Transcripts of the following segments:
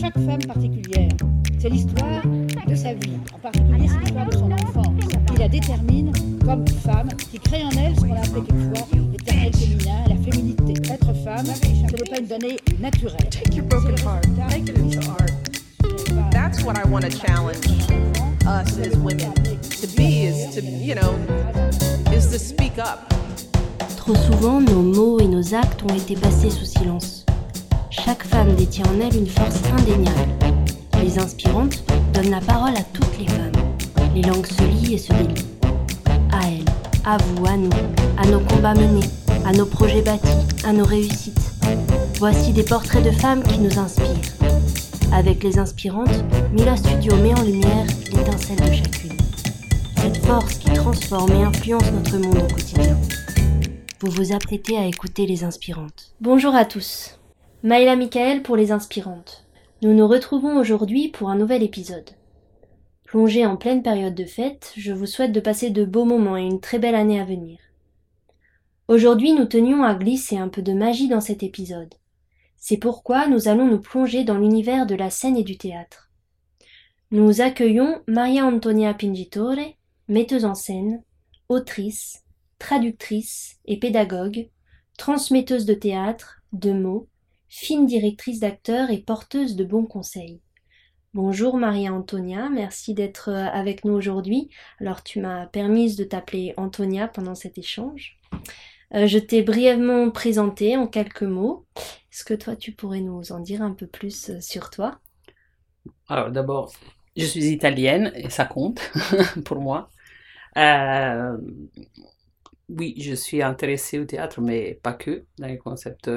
chaque femme particulière, c'est l'histoire de sa vie, en particulier c'est l'histoire de son enfance, qui la détermine comme femme, qui crée en elle ce qu'on a appelé quelquefois l'éternel féminin, la féminité. Être femme, ce n'est pas une donnée naturelle. Take your broken heart, make it into art. That's what I want to challenge us as women to be is to, you know, is to speak up. Trop souvent, nos mots et nos actes ont été passés sous silence. Détient en elle une force indéniable. Les inspirantes donnent la parole à toutes les femmes. Les langues se lient et se délient. À elles, à vous, à nous, à nos combats menés, à nos projets bâtis, à nos réussites. Voici des portraits de femmes qui nous inspirent. Avec les inspirantes, Mila Studio met en lumière l'étincelle de chacune. Cette force qui transforme et influence notre monde au quotidien. Vous vous apprêtez à écouter les inspirantes. Bonjour à tous. Maïla Michael pour les inspirantes. Nous nous retrouvons aujourd'hui pour un nouvel épisode. Plongé en pleine période de fête, je vous souhaite de passer de beaux moments et une très belle année à venir. Aujourd'hui, nous tenions à glisser un peu de magie dans cet épisode. C'est pourquoi nous allons nous plonger dans l'univers de la scène et du théâtre. Nous accueillons Maria Antonia Pingitore, metteuse en scène, autrice, traductrice et pédagogue, transmetteuse de théâtre, de mots, fine directrice d'acteurs et porteuse de bons conseils. Bonjour Maria Antonia, merci d'être avec nous aujourd'hui. Alors tu m'as permise de t'appeler Antonia pendant cet échange. Euh, je t'ai brièvement présenté en quelques mots. Est-ce que toi, tu pourrais nous en dire un peu plus euh, sur toi? Alors d'abord, je suis italienne et ça compte pour moi. Euh, oui, je suis intéressée au théâtre, mais pas que. Dans les concepts,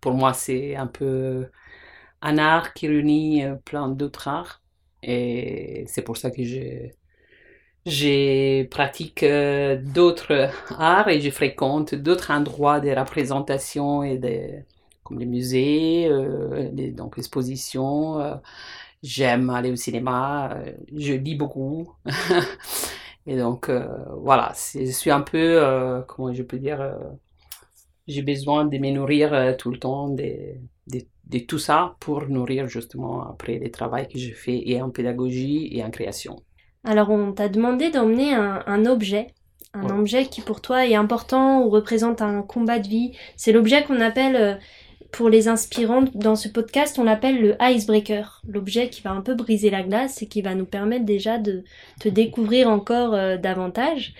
pour moi, c'est un peu un art qui réunit plein d'autres arts. Et c'est pour ça que je pratique euh, d'autres arts et je fréquente d'autres endroits de représentation et des, comme les musées, euh, donc expositions. Euh, j'aime aller au cinéma, je lis beaucoup. et donc voilà, je suis un peu, comment je peux dire, j'ai besoin de me nourrir tout le temps de, de, de, tout ça pour nourrir justement après les travaux que je fais et en pédagogie et en création. Alors on t'a demandé d'emmener un, objet, un objet qui pour toi est important ou représente un combat de vie. C'est l'objet qu'on appelle, euh, pour les inspirantes dans ce podcast, on l'appelle le icebreaker. L'objet qui va un peu briser la glace et qui va nous permettre déjà de te découvrir encore euh, davantage.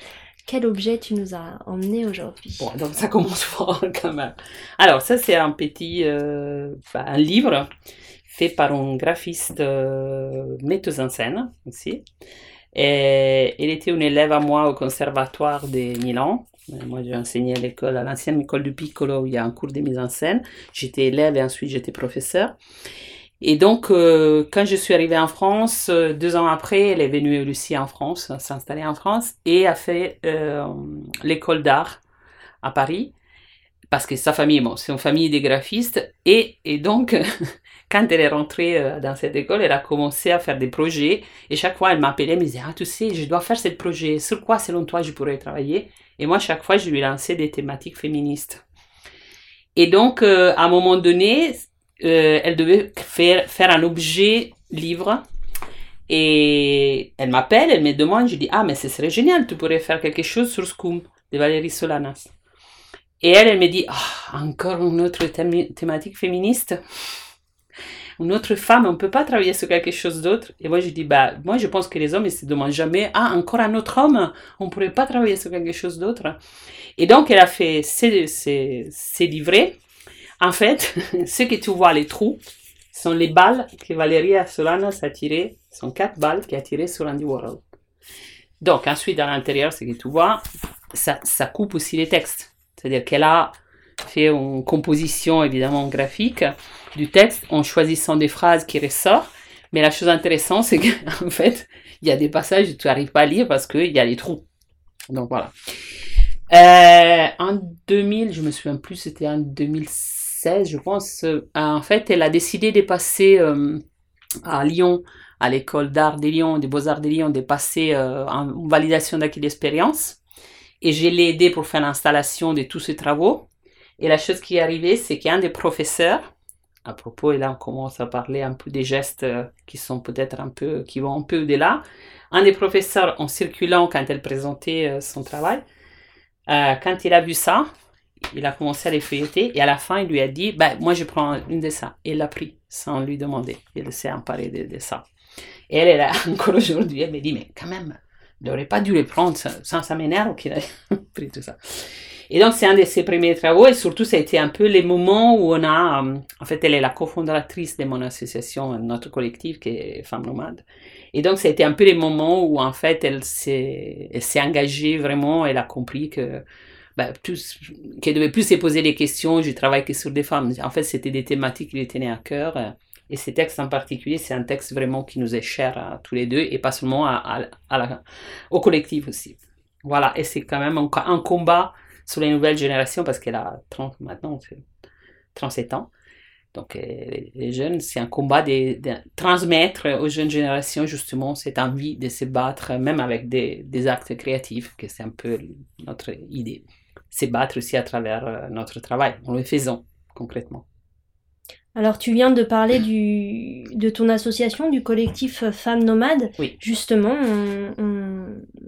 Quel objet tu nous as emmené aujourd'hui? Bon, donc ça commence fort quand même. Alors ça c'est un petit, euh, un livre fait par un graphiste metteuse en scène aussi. Il était une élève à moi au conservatoire de Milan. Euh, moi, j'ai enseigné à l'école, à l'ancienne école du Piccolo, où il y a un cours de mise en scène. J'étais élève et ensuite j'étais professeur. Et donc, euh, quand je suis arrivée en France, euh, deux ans après, elle est venue aussi en France, s'installer en France, et a fait l'école d'art à Paris, parce que sa famille, bon, c'est une famille de graphistes, et, et donc, quand elle est rentrée euh, dans cette école, elle a commencé à faire des projets. Et chaque fois, elle m'appelait, elle me disait, ah, tu sais, je dois faire ce projet. Sur quoi, selon toi, je pourrais travailler? Et moi, chaque fois, je lui lançais des thématiques féministes. Et donc, euh, à un moment donné, euh, elle devait faire, un objet livre. Et elle m'appelle, elle me demande, je dis, ah, mais ce serait génial, tu pourrais faire quelque chose sur Scum de Valérie Solanas. Et elle, elle me dit, ah, encore une autre thématique féministe une autre femme, on ne peut pas travailler sur quelque chose d'autre. Et moi, je dis, bah, moi, je pense que les hommes, ils se demandent jamais, ah, encore un autre homme, on ne pourrait pas travailler sur quelque chose d'autre. Et donc, elle a fait ces, ces, ces livrets. En fait, ce que tu vois, les trous, sont les balles que Valeria Solanas a tirées, sont quatre balles qu'elle a tirées sur Andy Warhol. Donc, ensuite, à l'intérieur, ce que tu vois, ça, ça coupe aussi les textes. C'est-à-dire qu'elle a fait une composition évidemment graphique du texte en choisissant des phrases qui ressortent. Mais la chose intéressante, c'est qu'en fait, il y a des passages que tu n'arrives pas à lire parce qu'il y a les trous. Donc voilà. Euh, en 2000, je me souviens plus, c'était en 2016, je pense. Euh, en fait, elle a décidé de passer euh, à Lyon, à l'école d'art de Lyon, des beaux-arts de Lyon, de passer en validation d'acquis d'expérience. Et je l'ai aidé pour faire l'installation de tous ces travaux. Et la chose qui est arrivée, c'est qu'un des professeurs à propos, et là on commence à parler un peu des gestes euh, qui sont peut-être un peu, qui vont un peu au-delà. Un des professeurs, en circulant quand elle présentait euh, son travail, euh, quand il a vu ça, il a commencé à les feuilleter et à la fin il lui a dit, ben, moi je prends une de ça. Et il l'a pris sans lui demander. Il s'est emparé de, ça. Et elle est là encore aujourd'hui, elle me dit, mais quand même, il n'aurait pas dû les prendre, ça m'énerve qu'il ait pris tout ça. Et donc, c'est un de ses premiers travaux et surtout, ça a été un peu les moments où on a, euh, en fait, elle est la cofondatrice de mon association, notre collectif qui est Femmes Nomades. Et donc, ça a été un peu les moments où, en fait, elle s'est, engagée vraiment, elle a compris que, bah, plus, qu'elle devait plus se poser des questions, je travaille que sur des femmes. En fait, c'était des thématiques qui lui tenaient à cœur. Et ces textes en particulier, c'est un texte vraiment qui nous est cher à tous les deux et pas seulement au collectif aussi. Voilà, et c'est quand même un, un combat sur les nouvelles générations parce qu'elle a 30 maintenant, 37 ans. Donc les jeunes, c'est un combat de, de, transmettre aux jeunes générations justement cette envie de se battre, même avec des, des actes créatifs, que c'est un peu notre idée. Se battre aussi à travers notre travail, en le faisant concrètement. Alors tu viens de parler du, de ton association, du collectif Femmes Nomades. Oui. Justement, on, on,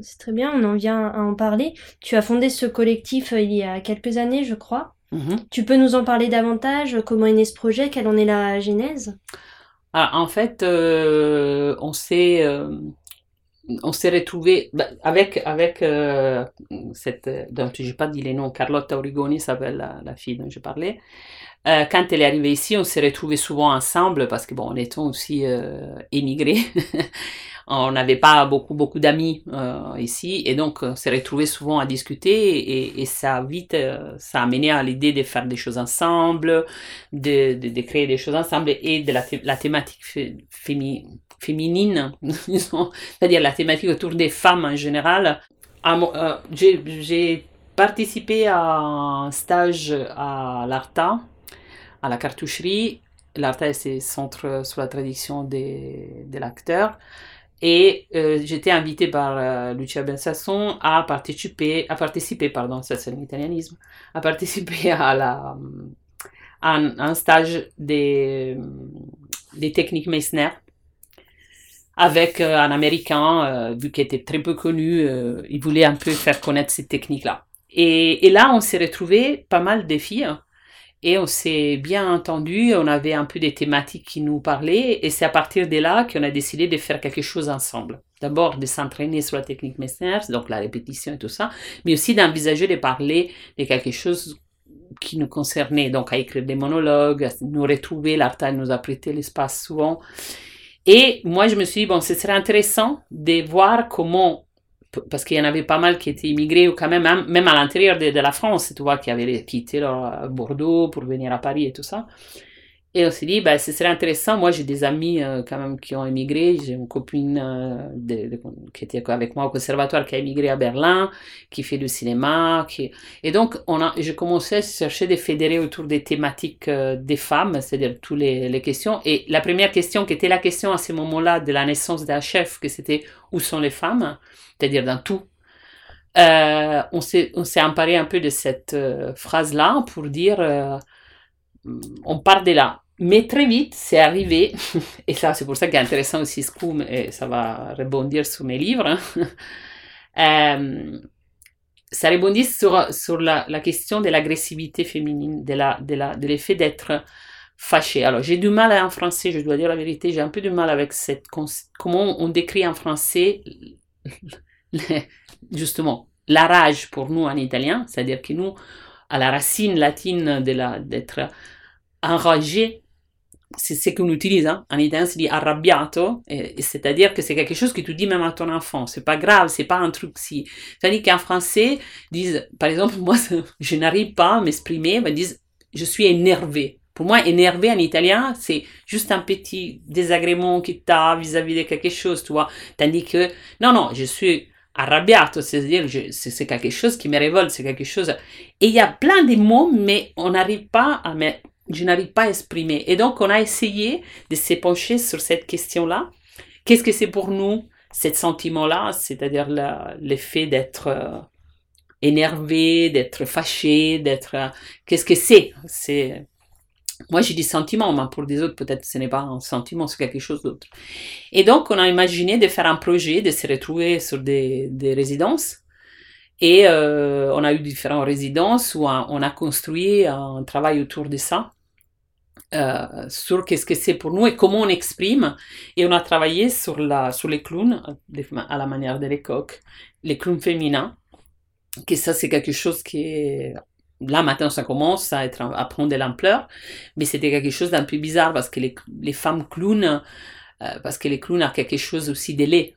c'est très bien, on en vient à en parler. Tu as fondé ce collectif il y a quelques années, je crois. -hmm. Tu peux nous en parler davantage? Comment est né ce projet? Quelle en est la genèse? Alors, En fait, euh, on s'est... Euh, on s'est retrouvé bah, avec avec euh, cette donc j'ai pas dit les noms Carlotta Origoni s'appelle la, la, fille dont je parlais euh, quand elle est arrivée ici on s'est retrouvés souvent ensemble parce que bon on était aussi euh, émigrés. On n'avait pas beaucoup beaucoup d'amis euh, ici. Et donc on s'est retrouvés souvent à discuter et, et ça vite ça a à l'idée de faire des choses ensemble de, de, créer des choses ensemble et de la, thématique féminine féminine, c'est-à-dire la thématique autour des femmes en général. J'ai participé à un stage à l'ARTA, à la cartoucherie. L'ARTA, c'est Centre sur la traduction des, de l'acteur. Et euh, j'étais invitée par euh, Lucia Bensasson à participer, à participer, pardon, ça c'est l'italianisme, à participer à la, à un, stage des, des techniques Meissner avec euh, un Américain, euh, vu qu'il était très peu connu, il voulait un peu faire connaître ces techniques-là. Et, et, là, on s'est retrouvé pas mal de filles hein, et on s'est bien entendu, on avait un peu des thématiques qui nous parlaient et c'est à partir de là qu'on a décidé de faire quelque chose ensemble. D'abord de s'entraîner sur la technique Messner, donc la répétition et tout ça, mais aussi d'envisager de parler de quelque chose qui nous concernait, donc à écrire des monologues, à nous retrouver, l'Arta nous a prêté l'espace souvent. Et moi, je me suis dit, bon, ce serait intéressant de voir comment, parce qu'il y en avait pas mal qui étaient immigrés, ou quand même, même à l'intérieur de, la France, tu vois, qui avaient quitté Bordeaux pour venir à Paris et tout ça. Et on s'est dit, bah, ce serait intéressant. Moi, j'ai des amis euh, quand même qui ont émigré. J'ai une copine euh, de, de, qui était avec moi au conservatoire qui a émigré à Berlin, qui fait du cinéma. Qui... Et donc, on a, j'ai commencé à chercher des fédérés autour des thématiques euh, des femmes, c'est-à-dire toutes les, les, questions. Et la première question, qui était la question à ce moment-là de la naissance d'un chef, que c'était où sont les femmes, c'est-à-dire dans tout. On s'est, emparé un peu de cette phrase-là pour dire on part de là. Mais très vite, c'est arrivé, et ça c'est pour ça qu'est intéressant aussi Scum, et ça va rebondir sur mes livres, euh, ça rebondit sur, sur la, la question de l'agressivité féminine, de, la, de, la, de l'effet d'être fâché. Alors j'ai du mal en français, je dois dire la vérité, j'ai un peu du mal avec cette... comment on décrit en français justement la rage pour nous en italien, c'est-à-dire que nous, à la racine latine de la, d'être enragé, c'est ce qu'on utilise hein. en italien, c'est dit arrabbiato, c'est-à-dire que c'est quelque chose que tu dis même à ton enfant, c'est pas grave, c'est pas un truc si. C'est-à-dire qu'en français, disent, par exemple, moi, je n'arrive pas à m'exprimer, ils disent, je suis énervé. Pour moi, énervé en italien, c'est juste un petit désagrément qui t'a vis-à-vis de quelque chose, tu vois. Tandis que, non, non, je suis arrabbiato, c'est-à-dire c'est quelque chose qui me révolte, c'est quelque chose. Et il y a plein de mots, mais on n'arrive pas à mettre je n'arrive pas à exprimer. Et donc, on a essayé de se pencher sur cette question-là. Qu'est-ce que c'est pour nous, ce sentiment-là, c'est-à-dire l'effet d'être euh, énervé, d'être fâché, d'être... Euh, qu'est-ce que c'est? C'est Moi, j'ai des sentiments, mais pour des autres, peut-être ce n'est pas un sentiment, c'est quelque chose d'autre. Et donc, on a imaginé de faire un projet, de se retrouver sur des, des résidences. Et euh, on a eu différentes résidences où on a construit un travail autour de ça, euh, sur qu'est-ce que c'est pour nous et comment on exprime. Et on a travaillé sur, la, sur les clowns, à la manière de l'écoque, les clowns féminins, que ça, c'est quelque chose qui là maintenant ça commence à, être, à prendre de l'ampleur, mais c'était quelque chose d'un peu bizarre parce que les, les femmes clowns, euh, parce que les clowns ont quelque chose aussi laid,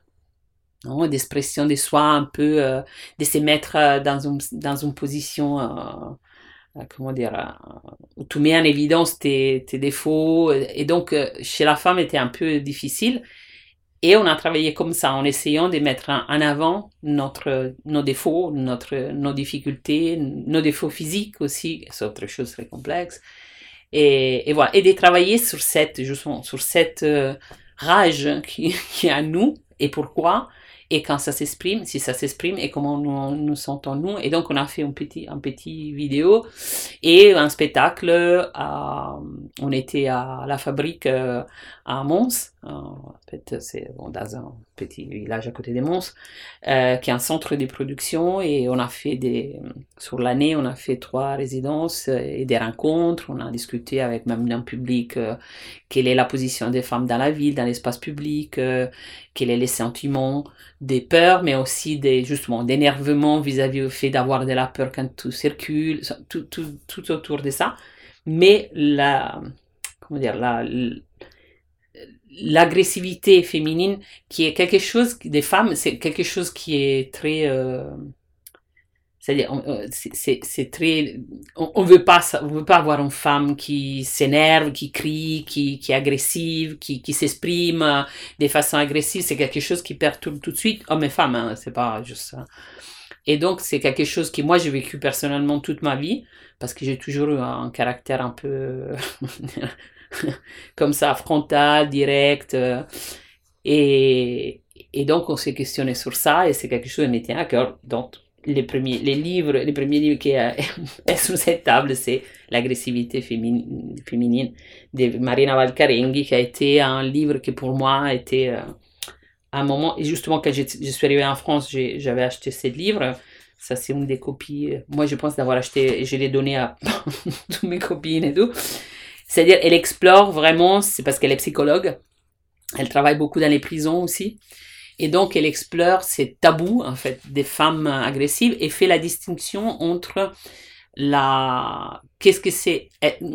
d'expression de soi un peu, euh, de se mettre dans, dans une position, comment dire, où tu mets en évidence tes, tes défauts, et donc chez la femme était un peu difficile. Et on a travaillé comme ça, en essayant de mettre en avant notre, nos défauts, notre, nos difficultés, nos défauts physiques aussi, c'est autre chose très complexe. Et, et, voilà, et de travailler sur cette, justement, sur cette euh, rage qui est à nous et pourquoi, et quand ça s'exprime, si ça s'exprime et comment nous nous sentons nous. Et donc on a fait un petit, un petit vidéo et un spectacle. À, on était à la fabrique euh, à Mons, en fait c'est dans un petit village à côté de Mons, euh, qui est un centre de production et on a fait des, sur l'année on a fait trois résidences et des rencontres. On a discuté avec même un public euh, quelle est la position des femmes dans la ville, dans l'espace public, euh, quels sont les sentiments des peurs, mais aussi des, justement, d'énervement vis-à-vis du fait d'avoir de la peur quand tout circule, tout, tout, tout autour de ça. Mais la, comment dire, la, l'agressivité féminine qui est quelque chose des femmes c'est quelque chose qui est très euh, c'est-à-dire, euh, c'est très, on, veut pas, on veut pas avoir une femme qui s'énerve, qui crie, qui, qui est agressive, qui, qui s'exprime euh, de façon agressive. C'est quelque chose qui perturbe tout de suite hommes et femmes. Hein, c'est pas juste ça. Et donc, c'est quelque chose que moi j'ai vécu personnellement toute ma vie parce que j'ai toujours eu un caractère un peu comme ça, frontal, direct. Euh, et, et donc, on s'est questionné sur ça et c'est quelque chose qui me tient à cœur. Donc, les premiers, les livres, les premiers livres qui est sur cette table, c'est L'agressivité féminine, féminine de Marina Valcarenghi, qui a été un livre qui pour moi a été euh, un moment, et justement quand je, suis arrivée en France, j'avais acheté ce livre. Ça, c'est une des copies. Moi, je pense d'avoir acheté, et je l'ai donné à toutes mes copines et tout. C'est-à-dire, elle explore vraiment, c'est parce qu'elle est psychologue. Elle travaille beaucoup dans les prisons aussi. Et donc, elle explore ces tabous, en fait, des femmes agressives et fait la distinction entre la, qu'est-ce que c'est,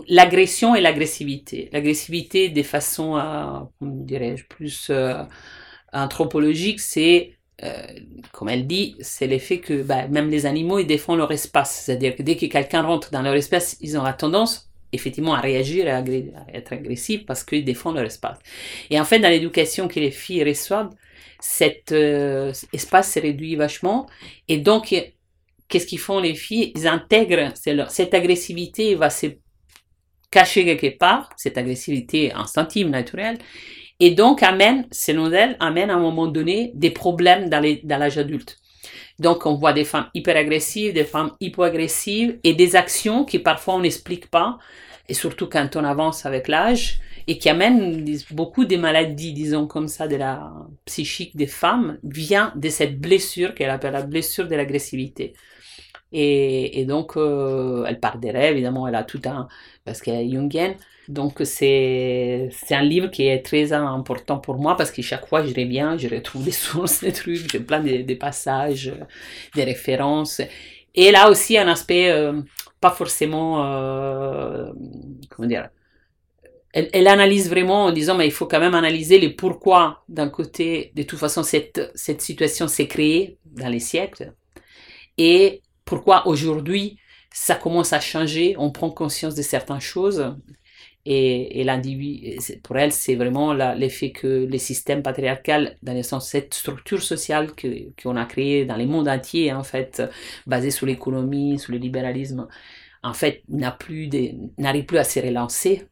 l'agression et l'agressivité. L'agressivité, des façons, euh, dirais-je, plus euh, anthropologiques, c'est, euh, comme elle dit, c'est l'effet que bah, même les animaux, ils défendent leur espace. C'est-à-dire que dès que quelqu'un rentre dans leur espace, ils ont la tendance effectivement à réagir et à, être agressifs parce qu'ils défendent leur espace. Et en fait, dans l'éducation que les filles reçoivent, cet euh, espace se réduit vachement. Et donc, qu'est-ce qu'ils font les filles? Ils intègrent cette agressivité, va se cacher quelque part, cette agressivité instinctive, naturelle, et donc amène, selon elles, amène à un moment donné des problèmes dans l'âge adulte. Donc, on voit des femmes hyper agressives, des femmes hypo-agressives et des actions qui parfois on n'explique pas, et surtout quand on avance avec l'âge, et qui amène beaucoup des maladies, disons comme ça, de la psychique des femmes, vient de cette blessure qu'elle appelle la blessure de l'agressivité. Et, donc, euh, elle parle des rêves, évidemment, elle a tout un... parce qu'elle est jungienne. Donc, c'est, c'est un livre qui est très important pour moi parce que chaque fois, je reviens, je retrouve des sources, des trucs, j'ai plein de, passages, des références. Et là aussi, un aspect euh, pas forcément... Euh, comment dire elle, analyse vraiment en disant, mais il faut quand même analyser les pourquoi d'un côté, de toute façon, cette, cette situation s'est créée dans les siècles, et pourquoi aujourd'hui, ça commence à changer, on prend conscience de certaines choses, et, l'individu, pour elle, c'est vraiment l'effet que les systèmes patriarcal, dans le sens cette structure sociale qu'on a créée dans le monde entier, en fait, basée sur l'économie, sur le libéralisme, en fait, n'a plus n'arrive plus à se relancer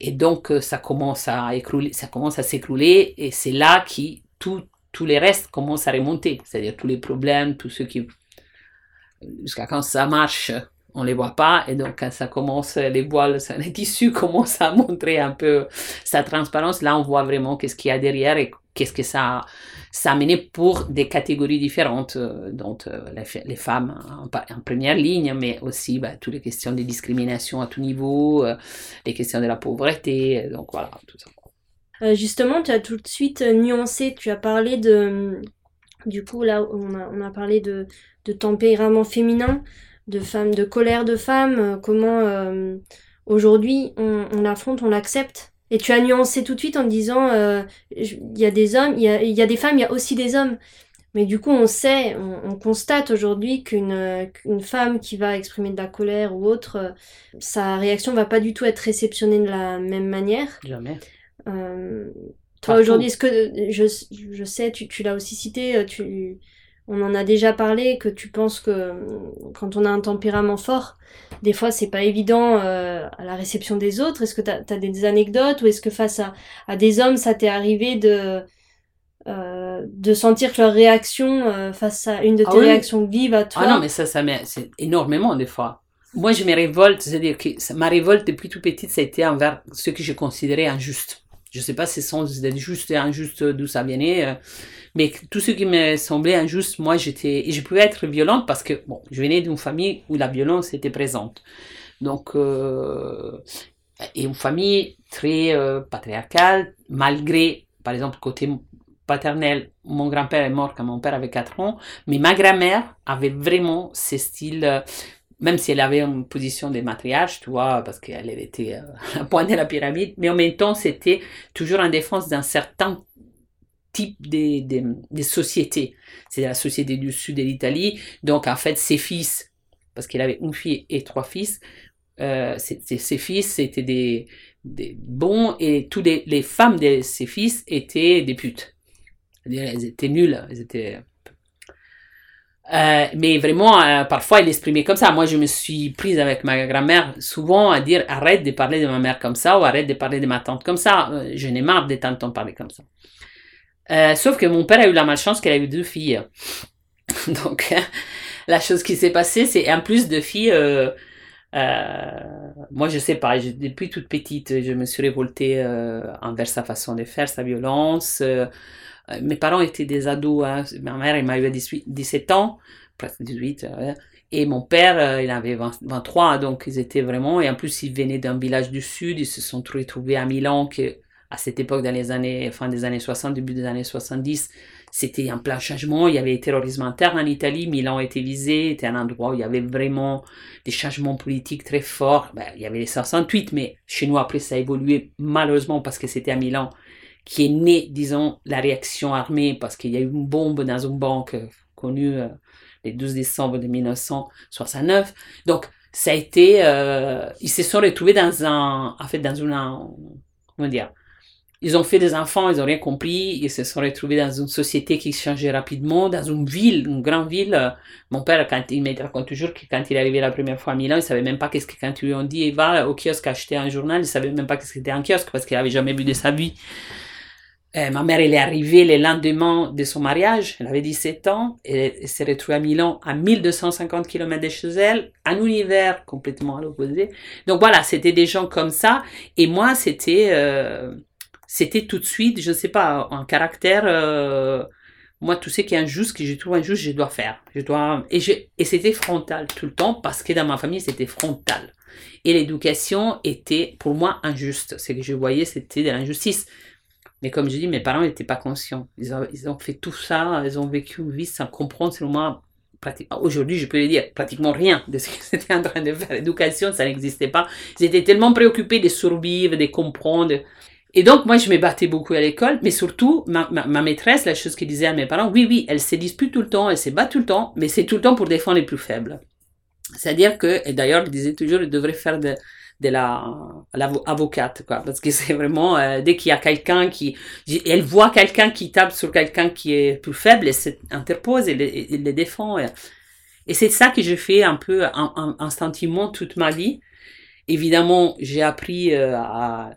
et donc, euh, ça commence à s'écrouler, et c'est là que tous les restes commencent à remonter. C'est-à-dire tous les problèmes, tous ceux qui, jusqu'à quand ça marche, on les voit pas. Et donc quand ça commence les voiles les tissus commencent à montrer un peu sa transparence. Là on voit vraiment qu'est-ce qu'il y a derrière et qu'est-ce que ça ça a mené pour des catégories différentes euh, dont euh, les, femmes en, première ligne mais aussi bah, toutes les questions de discrimination à tout niveau euh, les questions de la pauvreté donc voilà tout ça. Justement tu as tout de suite nuancé tu as parlé de du coup là on a, on a parlé de, de tempérament féminin de femmes, de colère de femmes, euh, comment euh, aujourd'hui on, l'affronte, on l'accepte. Et tu as nuancé tout de suite en disant euh, il y a des hommes, il y a, y a, des femmes, il y a aussi des hommes. Mais du coup, on sait, on, constate aujourd'hui qu'une femme qui va exprimer de la colère ou autre, sa réaction va pas du tout être réceptionnée de la même manière. Jamais. toi, aujourd'hui, est-ce que je, je sais, tu, tu l'as aussi cité, tu, on en a déjà parlé, que tu penses que euh, quand on a un tempérament fort, des fois c'est pas évident euh, à la réception des autres. Est-ce que tu as, des anecdotes ou est-ce que face à, des hommes, ça t'est arrivé de, euh, de sentir que leur réaction face à une de ah tes réactions vives à toi Ah non, mais ça, ça c'est énormément des fois. Moi, je me révolte, c'est-à-dire que ma révolte depuis tout petite, ça a été envers ce que je considérais injuste. Je sais pas si c'est juste et injuste d'où ça venait. Mais tout ce qui me semblait injuste, moi, j'étais, je pouvais être violente parce que, bon, je venais d'une famille où la violence était présente. Donc, euh, et une famille très euh, patriarcale, malgré, par exemple, côté paternel, mon grand-père est mort quand mon père avait 4 ans, mais ma grand-mère avait vraiment ce style, euh, même si elle avait une position de matriarche, tu vois, parce qu'elle était à la pointe de la pyramide, mais en même temps, c'était toujours en défense d'un certain type des, des, sociétés. C'est la société du sud de l'Italie. Donc, en fait, ses fils, parce qu'il avait une fille et trois fils, euh, ses fils, c'était des, des, bons et toutes les, les, femmes de ses fils étaient des putes. Elles étaient nulles. Elles étaient... Euh, mais vraiment, euh, parfois, il exprimait comme ça. Moi, je me suis prise avec ma grand-mère souvent à dire arrête de parler de ma mère comme ça ou arrête de parler de ma tante comme ça. je n'ai marre de t'entendre parler comme ça. Euh, sauf que mon père a eu la malchance qu'elle a eu deux filles. Donc, la chose qui s'est passée, c'est en plus de filles, euh, euh, moi je sais pas, depuis toute petite, je me suis révoltée envers sa façon de faire, sa violence. Mes parents étaient des ados, hein. ma mère elle m'a eu à 17 ans, presque 18, et mon père il avait 23, donc ils étaient vraiment, et en plus ils venaient d'un village du sud, ils se sont retrouvés à Milan, que à cette époque, dans les années, fin des années 60, début des années 70, c'était un plein changement. Il y avait terrorisme interne en Italie. Milan était visé, était un endroit où il y avait vraiment des changements politiques très forts. Ben, il y avait les 68, mais chez nous, après, ça a évolué malheureusement parce que c'était à Milan qui est né, disons, la réaction armée parce qu'il y a eu une bombe dans une banque connue euh, le 12 décembre de 1969. Donc, ça a été, euh, ils se sont retrouvés dans un, en fait, dans une, comment dire, ils ont fait des enfants, ils n'ont rien compris, ils se sont retrouvés dans une société qui changeait rapidement, dans une ville, une grande ville. Mon père, quand il me raconte toujours que quand il est arrivé la première fois à Milan, il savait même pas qu'est-ce que quand ils lui ont dit, va au kiosque acheter un journal, il savait même pas qu'est-ce que un kiosque parce qu'il avait jamais vu de sa vie. Euh, ma mère, elle est arrivée le lendemain de son mariage, elle avait 17 ans, et elle s'est retrouvée à Milan à 1250 km de chez elle, un univers complètement à l'opposé. Donc voilà, c'était des gens comme ça, et moi, c'était... Euh, c'était tout de suite, je ne sais pas, un caractère. Euh, moi, tout ce qui est injuste, que je trouve injuste, je dois faire. Je dois et, et c'était frontal tout le temps parce que dans ma famille c'était frontal. Et l'éducation était pour moi injuste. Ce que je voyais, c'était de l'injustice. Mais comme je dis, mes parents n'étaient pas conscients. Ils ont, fait tout ça, ils ont vécu une vie sans comprendre, selon moi, Aujourd'hui, je peux le dire, pratiquement rien de ce qu'ils étaient en train de faire. L'éducation, ça n'existait pas. Ils étaient tellement préoccupés de survivre, de comprendre. Et donc, moi, je me battais beaucoup à l'école, mais surtout, ma, ma, maîtresse, la chose qu'elle disait à mes parents, oui, oui, elle se dispute tout le temps, elle se bat tout le temps, mais c'est tout le temps pour défendre les plus faibles. C'est-à-dire que, et d'ailleurs, elle disait toujours, elle devrait faire de, de la, l'avocate, quoi, parce que c'est vraiment, euh, dès qu'il y a quelqu'un qui, elle voit quelqu'un qui tape sur quelqu'un qui est plus faible, elle s'interpose, elle le défend. Et, et c'est ça que j'ai fait un peu instantanément toute ma vie. Évidemment, j'ai appris euh, à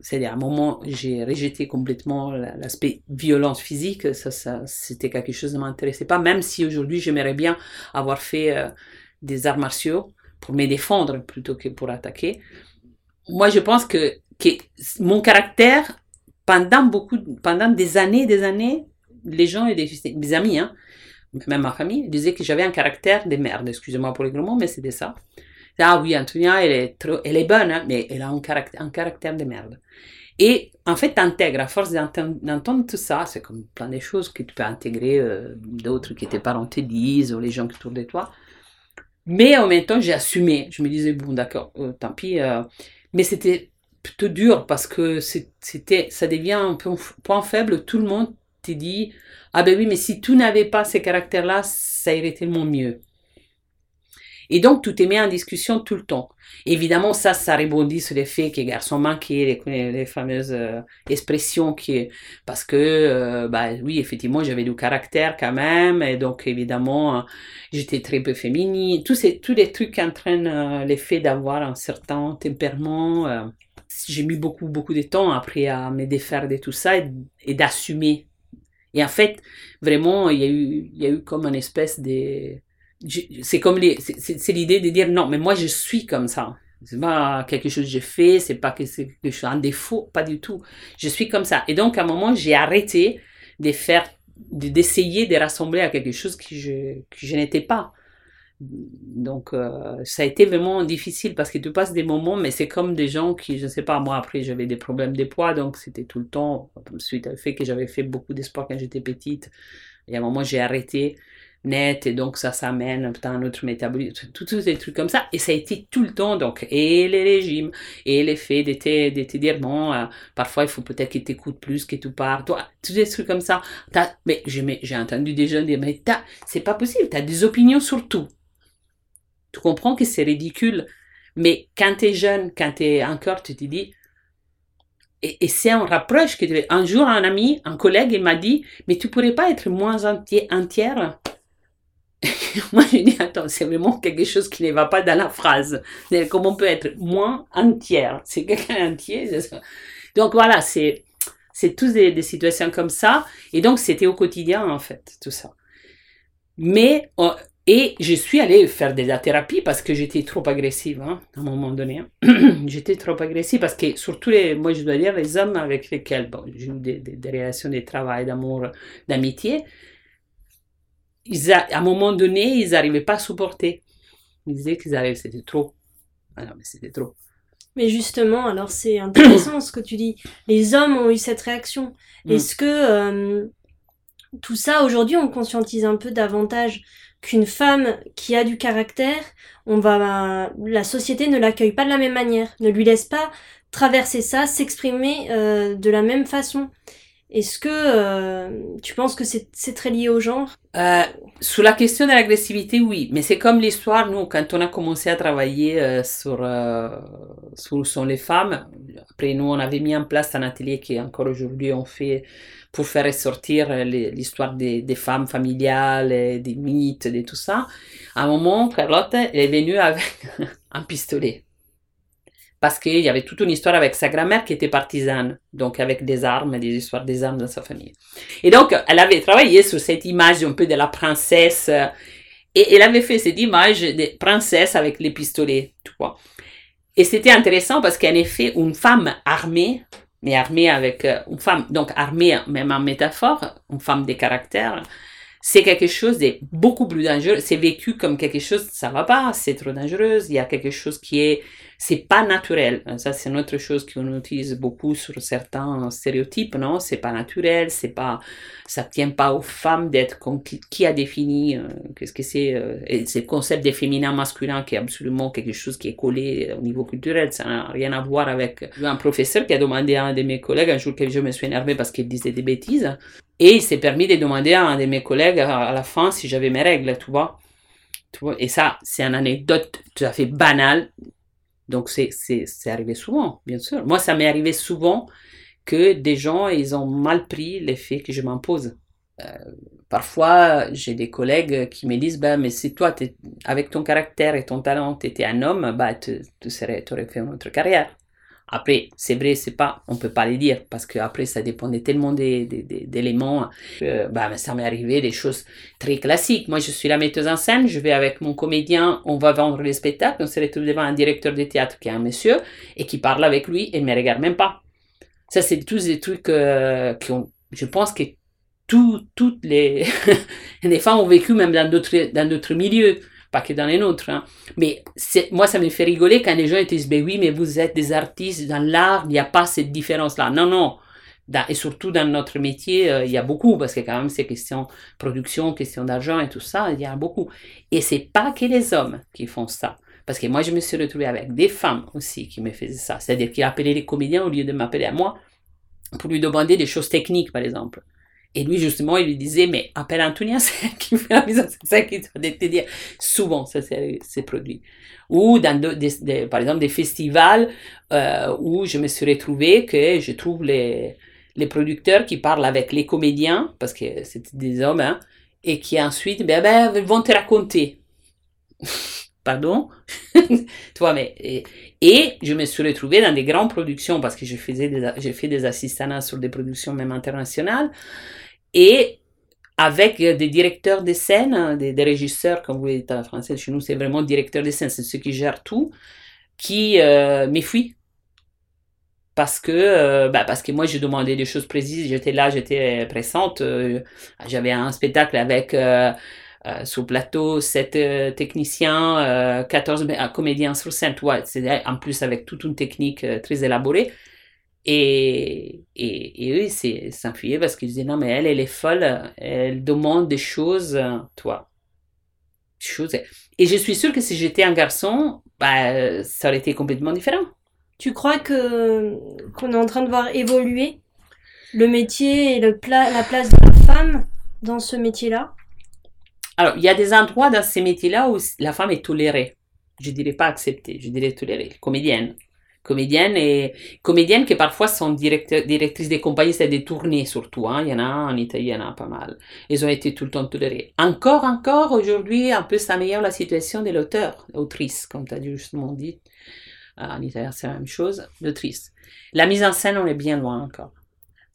c'est-à-dire à un moment, j'ai rejeté complètement l'aspect violence physique. Ça, ça c'était quelque chose qui m'intéressait pas, même si aujourd'hui, j'aimerais bien avoir fait euh, des arts martiaux pour me défendre plutôt que pour attaquer. Moi, je pense que, que mon caractère, pendant beaucoup, pendant des années, des années, les gens et des, amis, hein, même ma famille, disaient que j'avais un caractère de merde. Excusez-moi pour les gros mots, mais c'était ça. Ah oui, Antonia, elle est, trop, elle est bonne, hein, mais elle a un caractère, un caractère de merde. Et en fait, t'intègres, à force d'entendre tout ça, c'est comme plein de choses que tu peux intégrer, euh, d'autres que tes parents te disent, ou les gens qui tournent de toi. Mais en même temps, j'ai assumé. Je me disais, bon, d'accord, euh, tant pis. Euh. mais c'était plutôt dur parce que c'était, ça devient un peu un point faible. Tout le monde te dit, ah ben oui, mais si tu n'avais pas ces caractères-là, ça irait tellement mieux. Et donc, tout est mis en discussion tout le temps. Évidemment, ça, ça rebondit sur le fait que les garçons manquaient, les, les fameuses euh, expressions qui, parce que, euh, bah oui, effectivement, j'avais du caractère quand même, et donc, évidemment, j'étais très peu féminine. Tous ces, tous les trucs entraînent euh, l'effet d'avoir un certain tempérament. j'ai mis beaucoup, beaucoup de temps après à me défaire de tout ça et, et d'assumer. Et en fait, vraiment, il y a eu, il y a eu comme une espèce de, c'est comme les, c'est l'idée de dire non, mais moi je suis comme ça. C'est pas quelque chose que j'ai fait, c'est pas que, que je suis un défaut, pas du tout. Je suis comme ça. Et donc à un moment, j'ai arrêté de faire, d'essayer de, rassembler à quelque chose que je, que je n'étais pas. Donc euh, ça a été vraiment difficile parce que tu passes des moments, mais c'est comme des gens qui, je ne sais pas, moi après j'avais des problèmes de poids, donc c'était tout le temps, suite au fait que j'avais fait beaucoup de sport quand j'étais petite. Et à un moment j'ai arrêté net et donc ça s'amène à un autre métabolisme, tous ces trucs comme ça. Et ça a été tout le temps, donc, et les régimes, et l'effet te, dire, bon, euh, parfois il faut peut-être qu'il t'écoute plus que tu pars, toi, tous ces trucs comme ça. mais j'ai entendu des gens dire, mais c'est pas possible, tu as des opinions sur tout. Tu comprends que c'est ridicule, mais quand tu es jeune, quand tu es encore, tu te dis, et, c'est un rapproche que un jour un ami, un collègue, il m'a dit, mais tu pourrais pas être moins entière moi, je dis, attends, c'est vraiment quelque chose qui ne va pas dans la phrase. Comment on peut être moins entière C'est quelqu'un entier. Donc voilà, c'est, c'est tous des, situations comme ça. Et donc, c'était au quotidien, en fait, tout ça. Mais, euh, et je suis allée faire de la thérapie parce que j'étais trop agressive, hein, à un moment donné. j'étais trop agressive parce que, surtout, les, moi, je dois dire, les hommes avec lesquels bon, j'ai eu des relations de travail, d'amour, d'amitié, à un moment donné, ils n'arrivaient pas à supporter. Ils disaient qu'ils arrivaient, c'était trop. Ah non, mais c'était trop. Mais justement, alors c'est intéressant ce que tu dis. Les hommes ont eu cette réaction. Mm. Est-ce que euh, tout ça, aujourd'hui, on conscientise un peu davantage qu'une femme qui a du caractère, on va, la société ne l'accueille pas de la même manière, ne lui laisse pas traverser ça, s'exprimer euh, de la même façon. Est-ce que euh, tu penses que c'est très lié au genre? Euh, Sur la question de l'agressivité, oui. Mais c'est comme l'histoire, nous, quand on a commencé à travailler euh, sur, euh, sur, sur, les femmes, après nous, on avait mis en place un atelier qui encore aujourd'hui on fait pour faire ressortir l'histoire des, des, femmes familiales, des mythes, de tout ça. À un moment, Carlotte est venue avec un pistolet parce qu'il y avait toute une histoire avec sa grand-mère qui était partisane, donc avec des armes, des histoires des armes dans sa famille. Et donc, elle avait travaillé sur cette image un peu de la princesse, et elle avait fait cette image de princesse avec les pistolets, tu vois. Et c'était intéressant parce qu'en effet, une femme armée, mais armée avec euh, une femme, donc armée même en métaphore, une femme de caractère, c'est quelque chose de beaucoup plus dangereux. C'est vécu comme quelque chose, ça va pas, c'est trop dangereux. Il y a quelque chose qui est c'est pas naturel. Ça, c'est une autre chose qu'on utilise beaucoup sur certains stéréotypes, non? C'est pas naturel, c'est pas, ça tient pas aux femmes d'être qui, a défini, euh, qu'est-ce que c'est, euh, c'est le concept de féminin masculin qui est absolument quelque chose qui est collé au niveau culturel. Ça n'a rien à voir avec un professeur qui a demandé à un de mes collègues un jour que je me suis énervé parce qu'il disait des bêtises. Et il s'est permis de demander à un de mes collègues à la fin si j'avais mes règles. Tu vois et ça, c'est une anecdote tout à fait banale donc c'est arrivé souvent, bien sûr. Moi, ça m'est arrivé souvent que des gens, ils ont mal pris l'effet que je m'impose. Euh, parfois, j'ai des collègues qui me disent, bah, mais si toi, avec ton caractère et ton talent, tu étais un homme, bah, tu aurais fait une autre carrière. Après, c'est vrai, c'est pas, on peut pas les dire parce que après ça dépendait tellement d'éléments. bah, ça m'est arrivé des choses très classiques. Moi, je suis la metteuse en scène, je vais avec mon comédien, on va vendre les spectacles, on se retrouve devant un directeur de théâtre qui est un monsieur et qui parle avec lui et ne me regarde même pas. Ça, c'est tous des trucs euh, qui ont, je pense que toutes les, les femmes ont vécu même dans d'autres, dans d'autres milieux pas que dans les nôtres. Hein. Mais moi, ça me fait rigoler quand les gens disent, ben oui, mais vous êtes des artistes dans l'art, il n'y a pas cette différence-là. Non, non. et surtout dans notre métier, euh, il y a beaucoup, parce que quand même, c'est question production, question d'argent et tout ça, il y a beaucoup. Et c'est pas que les hommes qui font ça. Parce que moi, je me suis retrouvée avec des femmes aussi qui me faisaient ça. C'est-à-dire qu'ils appelaient les comédiens au lieu de m'appeler à moi pour lui demander des choses techniques, par exemple. Et lui, justement, il lui disait, mais appelle Antonia, c'est qui fait la mise en scène, qui doit te dire. Souvent, ça s'est produit. Ou dans par exemple des festivals euh, où je me suis retrouvée que je trouve les, les producteurs qui parlent avec les comédiens, parce que c'était des hommes, hein, et qui ensuite ben, ben, vont te raconter. Pardon? Toi, mais. Et, je me suis retrouvée dans des grandes productions, parce que je faisais des, j'ai fait des assistants sur des productions même internationales et avec des directeurs de scène, des, régisseurs, comme vous dites en français, chez nous, c'est vraiment directeur de scène, c'est ceux qui gèrent tout, qui euh, m'effuient. Parce que, euh, bah parce que moi, je demandais des choses précises, j'étais là, j'étais pressante. Euh, j'avais un spectacle avec, euh, sur plateau, 7 techniciens, 14 comédiens sur scène, en plus avec toute une technique très élaborée. Et, et, et eux, s'enfuyaient parce qu'ils disaient non, mais elle, elle est folle, elle demande des choses, toi. Choses. Et je suis sûre que si j'étais un garçon, bah, ça aurait été complètement différent. Tu crois que qu'on est en train de voir évoluer le métier et le la place de la femme dans ce métier-là? Alors, il y a des endroits dans ces métiers-là où la femme est tolérée. Je dirais pas acceptée, je dirais tolérée. Comédienne, comédiennes et comédiennes qui parfois sont directrices des compagnies, c'est des tournées surtout. Hein. Il y en a en Italie, il y en a pas mal. Ils ont été tout le temps tolérés. Encore, encore aujourd'hui, un peu s'améliore la situation de l'auteur, autrice, comme tu as justement dit. En Italie, c'est la même chose, l'autrice. La mise en scène, on est bien loin encore.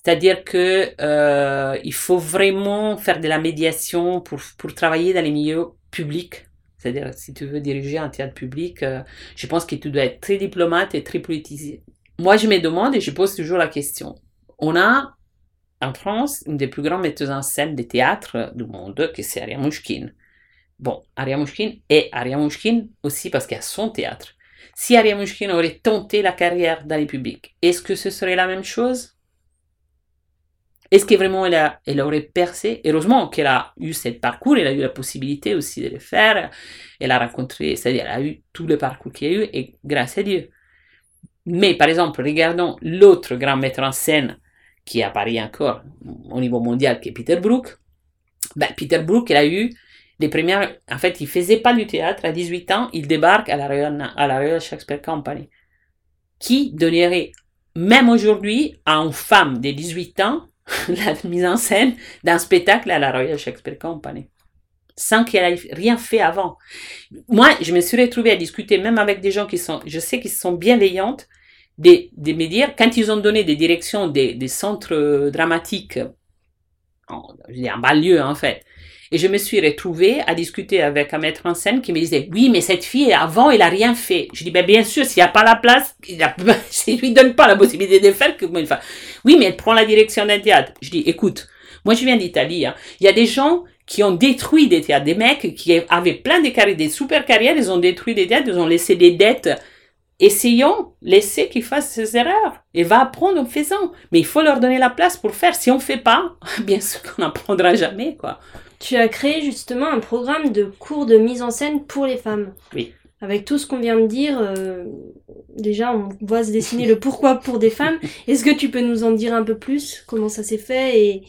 C'est-à-dire que euh, il faut vraiment faire de la médiation pour, pour travailler dans les milieux publics c'est-à-dire, si tu veux diriger un théâtre public, euh, je pense que tu dois être très diplomate et très politisé. Moi, je me demande et je pose toujours la question. On a en France une des plus grandes metteuses en scène des théâtres du monde, que c'est Aria Mouchkine. Bon, Aria Mouchkine et Aria Mouchkine aussi parce qu'il y a son théâtre. Si Aria Mouchkine aurait tenté la carrière dans les publics, est-ce que ce serait la même chose? Est-ce que vraiment elle, a, elle aurait percé? Heureusement qu'elle a eu ce parcours, elle a eu la possibilité aussi de le faire. Elle a rencontré, c'est-à-dire elle a eu tout le parcours qu'il y a eu et grâce à Dieu. Mais par exemple, regardons l'autre grand metteur en scène qui apparaît encore au niveau mondial, qui est Peter Brook. Ben, Peter Brook, il a eu les premières. En fait, il faisait pas du théâtre à 18 ans, il débarque à la Royal, à la Royal Shakespeare Company, qui donnerait, même aujourd'hui, à une femme de 18 ans, la mise en scène d'un spectacle à la Royal Shakespeare Company sans qu'elle ait rien fait avant. Moi, je me suis retrouvée à discuter même avec des gens qui sont, je sais qu'ils sont bienveillantes, de, de me dire, quand ils ont donné des directions des, des centres dramatiques, en, en banlieue en fait, et je me suis retrouvée à discuter avec un maître en scène qui me disait, oui, mais cette fille, avant, elle a rien fait. Je dis, ben, bien sûr, s'il n'y a pas la place, il ne lui donne pas la possibilité de faire, que moi, Oui, mais elle prend la direction d'un théâtre. Je dis, écoute, moi, je viens d'Italie, hein. Il y a des gens qui ont détruit des théâtres, des mecs qui avaient plein de carrières, des super carrières, ils ont détruit des théâtres, ils ont laissé des dettes. Essayons, laissez qu'ils fassent ces erreurs. Il va apprendre en faisant. Mais il faut leur donner la place pour faire. Si on fait pas, bien sûr qu'on n'apprendra jamais, quoi. Tu as créé justement un programme de cours de mise en scène pour les femmes. Oui. Avec tout ce qu'on vient de dire, euh, déjà on voit se dessiner le pourquoi pour des femmes. Est-ce que tu peux nous en dire un peu plus Comment ça s'est fait et,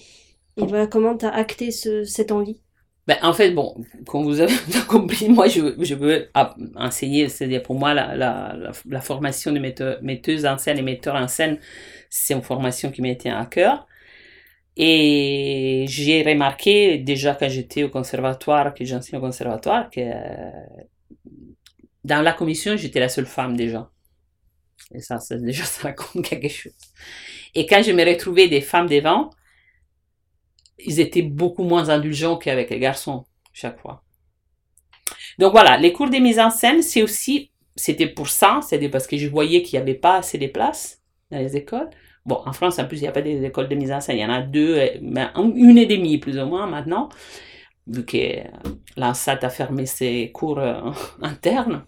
voilà comment tu as acté cette envie? Ben, en fait, bon, comme vous avez compris, moi, je, je veux enseigner, c'est-à-dire pour moi, la, la, la, formation de metteuse en scène et metteur en scène, c'est une formation qui m'était à cœur. Et j'ai remarqué déjà quand j'étais au conservatoire, que j'enseigne au conservatoire, que dans la commission, j'étais la seule femme déjà. Et ça, ça déjà, ça raconte quelque chose. Et quand je me retrouvais des femmes devant, ils étaient beaucoup moins indulgents qu'avec les garçons, chaque fois. Donc voilà, les cours de mise en scène, c'est aussi, c'était pour ça, c'était parce que je voyais qu'il n'y avait pas assez de places dans les écoles. Bon, en France, en plus, il n'y a pas d'écoles de mise en scène, il y en a deux, mais une et demie plus ou moins maintenant, vu que l'ANSAT a fermé ses cours euh, internes.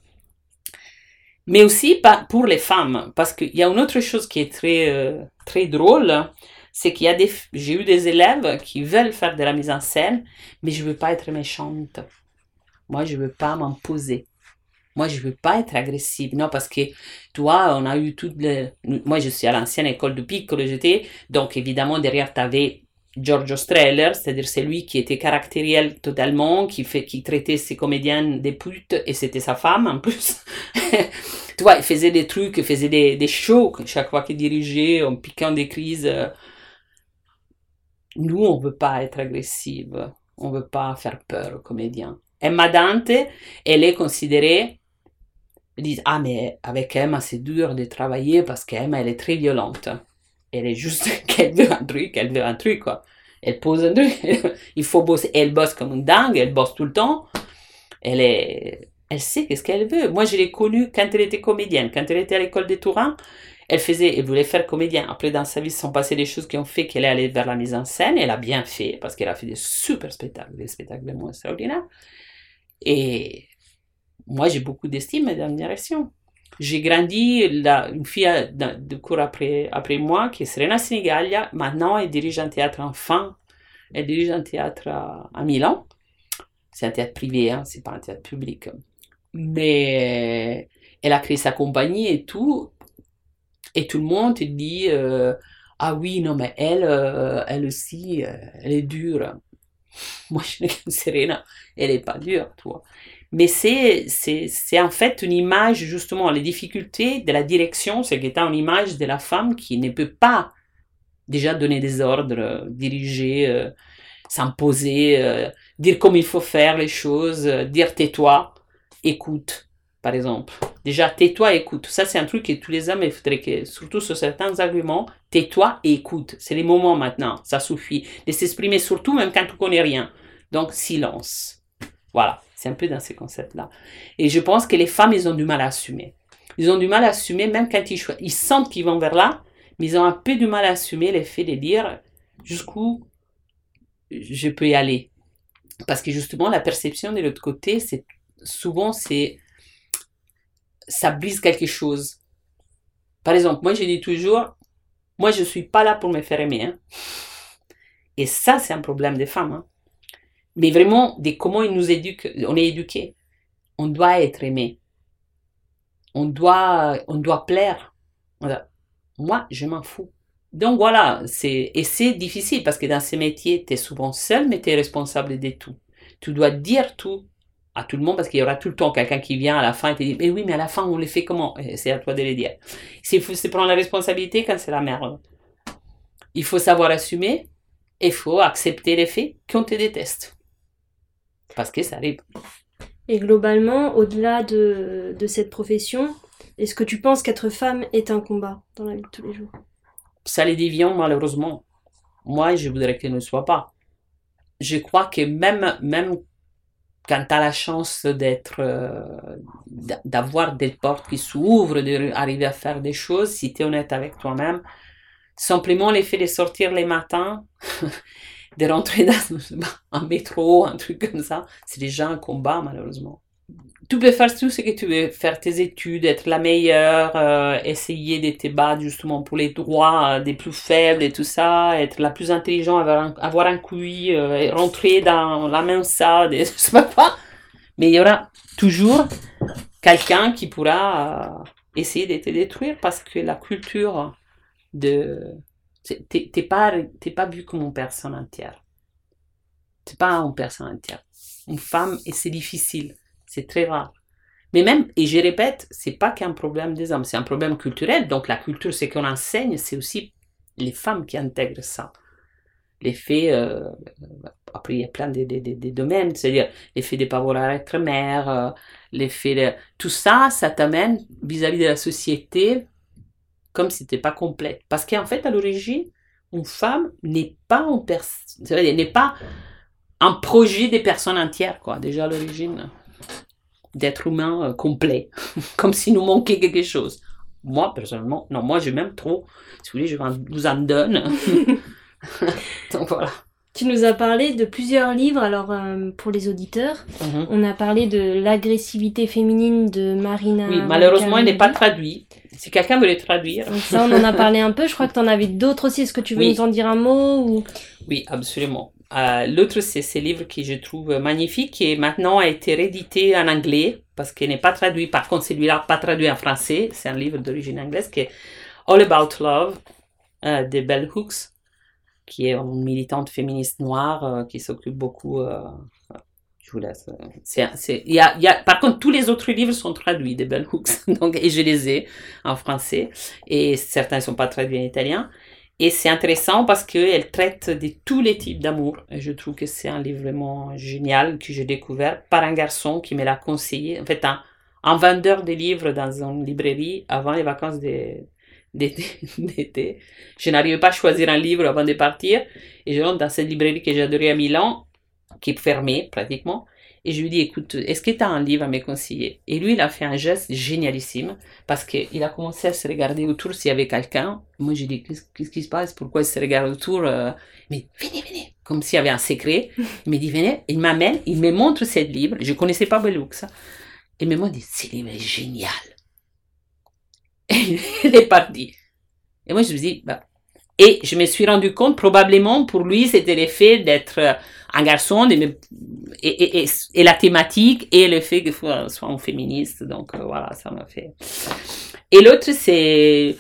Mais aussi pour les femmes, parce qu'il y a une autre chose qui est très, euh, très drôle, c'est qu'il y a des, j'ai eu des élèves qui veulent faire de la mise en scène, mais je veux pas être méchante. Moi, je veux pas m'imposer. Moi, je veux pas être agressive. Non, parce que, toi, on a eu toutes les... Moi, je suis à l'ancienne école de piccolo, j'étais. Donc, évidemment, derrière, tu avais Giorgio Streller, c'est-à-dire c'est lui qui était caractériel totalement, qui, fait, qui traitait ses comédiennes des putes, et c'était sa femme en plus. tu vois, il faisait des trucs, il faisait des, des shows chaque fois qu'il dirigeait, en piquant des crises. Nous, on veut pas être agressive, on veut pas faire peur aux comédiens. Emma Dante, elle est considérée, ils disent, ah mais avec Emma c'est dur de travailler parce qu'Emma elle est très violente. Elle est juste qu'elle veut un truc, elle veut un truc quoi. Elle pose un truc, il faut bosser, elle bosse comme une dingue, elle bosse tout le temps. Elle est, elle sait qu'est-ce qu'elle veut. Moi je l'ai connue quand elle était comédienne, quand elle était à l'école des Tourins elle faisait, elle voulait faire comédien. Après, dans sa vie, sont passées des choses qui ont fait qu'elle est allée vers la mise en scène. Elle a bien fait parce qu'elle a fait des super spectacles, des spectacles vraiment extraordinaires. Et moi, j'ai beaucoup d'estime la direction. J'ai grandi, là, une fille de cours après, après moi, qui est Serena Senigalia, maintenant elle dirige un théâtre enfant. Elle dirige un théâtre à, Milan. C'est un théâtre privé, hein, c'est pas un théâtre public. Mais elle a créé sa compagnie et tout. Et tout le monde dit euh, Ah oui, non, mais elle, euh, elle aussi, euh, elle est dure. Moi, je suis Serena, elle n'est pas dure, toi. Mais c'est, en fait une image, justement, les difficultés de la direction, c'est est une image de la femme qui ne peut pas déjà donner des ordres, diriger, s'imposer, dire comment il faut faire les choses, dire tais-toi, écoute par exemple. Déjà, tais-toi écoute. Ça, c'est un truc que tous les hommes, il faudrait que, surtout sur certains arguments, tais-toi et écoute. C'est les moments maintenant. Ça suffit. De s'exprimer surtout, même quand tu connais rien. Donc, silence. Voilà. C'est un peu dans ces concepts-là. Et je pense que les femmes, ils ont du mal à assumer. Ils ont du mal à assumer, même quand ils, sentent qu'ils vont vers là, mais ils ont un peu du mal à assumer l'effet de dire jusqu'où je peux y aller. Parce que justement, la perception de l'autre côté, c'est souvent, c'est ça brise quelque chose. Par exemple, moi, je dis toujours, moi, je ne suis pas là pour me faire aimer. Hein. Et ça, c'est un problème des femmes. Hein. Mais vraiment, de comment ils nous éduquent, on est éduqué. On doit être aimé. On doit, on doit plaire. Moi, je m'en fous. Donc voilà, c'est, et c'est difficile parce que dans ces métiers, tu es souvent seul, mais tu es responsable de tout. Tu dois dire tout à tout le monde parce qu'il y aura tout le temps quelqu'un qui vient à la fin et te dit mais oui mais à la fin on les fait comment? C'est à toi de les dire il faut se prendre la responsabilité quand c'est la merde il faut savoir assumer et il faut accepter les faits qu'on te déteste parce que ça arrive et globalement au-delà de, de cette profession est-ce que tu penses qu'être femme est un combat dans la vie de tous les jours? Ça les déviant malheureusement. Moi je voudrais qu'elle ne soit pas. Je crois que même même quand tu as la chance d'être, euh, d'avoir des portes qui s'ouvrent, d'arriver à faire des choses, si tu es honnête avec toi-même, simplement l'effet de sortir les matins, de rentrer dans un métro, un truc comme ça, c'est déjà un combat malheureusement tu peux faire tout ce que tu veux, faire tes études, être la meilleure, euh, essayer de te battre justement pour les droits des plus faibles et tout ça, être la plus intelligente, avoir un, avoir un QI, euh, rentrer dans la salle, je sais pas. Mais il y aura toujours quelqu'un qui pourra euh, essayer de te détruire parce que la culture de... T'es pas, pas vu comme une personne entière. T'es pas une personne entière. Une femme, et c'est difficile c'est très rare. Mais même, et je répète, c'est pas qu'un problème des hommes, c'est un problème culturel. Donc la culture, c'est qu'on enseigne, c'est aussi les femmes qui intègrent ça. L'effet, euh, après il y a plein de, de, domaines, c'est-à-dire l'effet de ne pas vouloir être mère, euh, l'effet de... Tout ça, ça t'amène vis-à-vis de la société comme si c'était pas complète. Parce qu'en fait, à l'origine, une femme n'est pas en n'est pas un projet des personnes entières, quoi. Déjà à l'origine, d'être humain euh, complet, comme si nous manquait quelque chose. Moi, personnellement, non, moi, je m'aime trop. Si vous voulez, je vous en donne. Donc voilà. Tu nous as parlé de plusieurs livres, alors euh, pour les auditeurs, mhm. on a parlé de l'agressivité féminine de Marina. Oui, malheureusement, il n'est pas traduit. Si quelqu'un veut le traduire. ça, on en a parlé un peu. Je crois que tu en avais d'autres aussi. Est-ce que tu veux nous en dire un mot ou... Oui, absolument. Euh, l'autre, c'est ce livre que je trouve magnifique, qui maintenant a été réédité en anglais, parce qu'il n'est pas traduit. Par contre, celui-là, pas traduit en français. C'est un livre d'origine anglaise qui est All About Love euh, de Bell Hooks qui est une militante féministe noire euh, qui s'occupe beaucoup. Euh, je vous laisse. Euh, y a, y a, par contre, tous les autres livres sont traduits de Bell Hooks, donc, et je les ai en français, et certains ne sont pas traduits en italien. Et c'est intéressant parce qu'elle traite de tous les types d'amour. Je trouve que c'est un livre vraiment génial que j'ai découvert par un garçon qui me l'a conseillé. En fait, un, un vendeur de livres dans une librairie avant les vacances de, d'été. Je n'arrivais pas à choisir un livre avant de partir. Et je rentre dans cette librairie que j'adorais à Milan, qui est fermée pratiquement. Et je lui dis, écoute, est-ce que tu as un livre à me conseiller? Et lui, il a fait un geste génialissime parce qu'il a commencé à se regarder autour s'il y avait quelqu'un. Moi, j'ai dit, qu'est-ce qui se passe? Pourquoi il se regarde autour? Euh? Mais venez, venez Comme s'il y avait un secret. Il me dit, venez. Il m'amène, il me montre ce livre. Je ne connaissais pas Bellux. Et il me dit, ce livre est génial. elle est partie. Et moi, je me dit, bah. Et je me suis rendu compte, probablement pour lui, c'était l'effet d'être un garçon et, la thématique et le fait qu'il soit un féministe. Donc euh, voilà, ça m'a fait. Et l'autre, c'est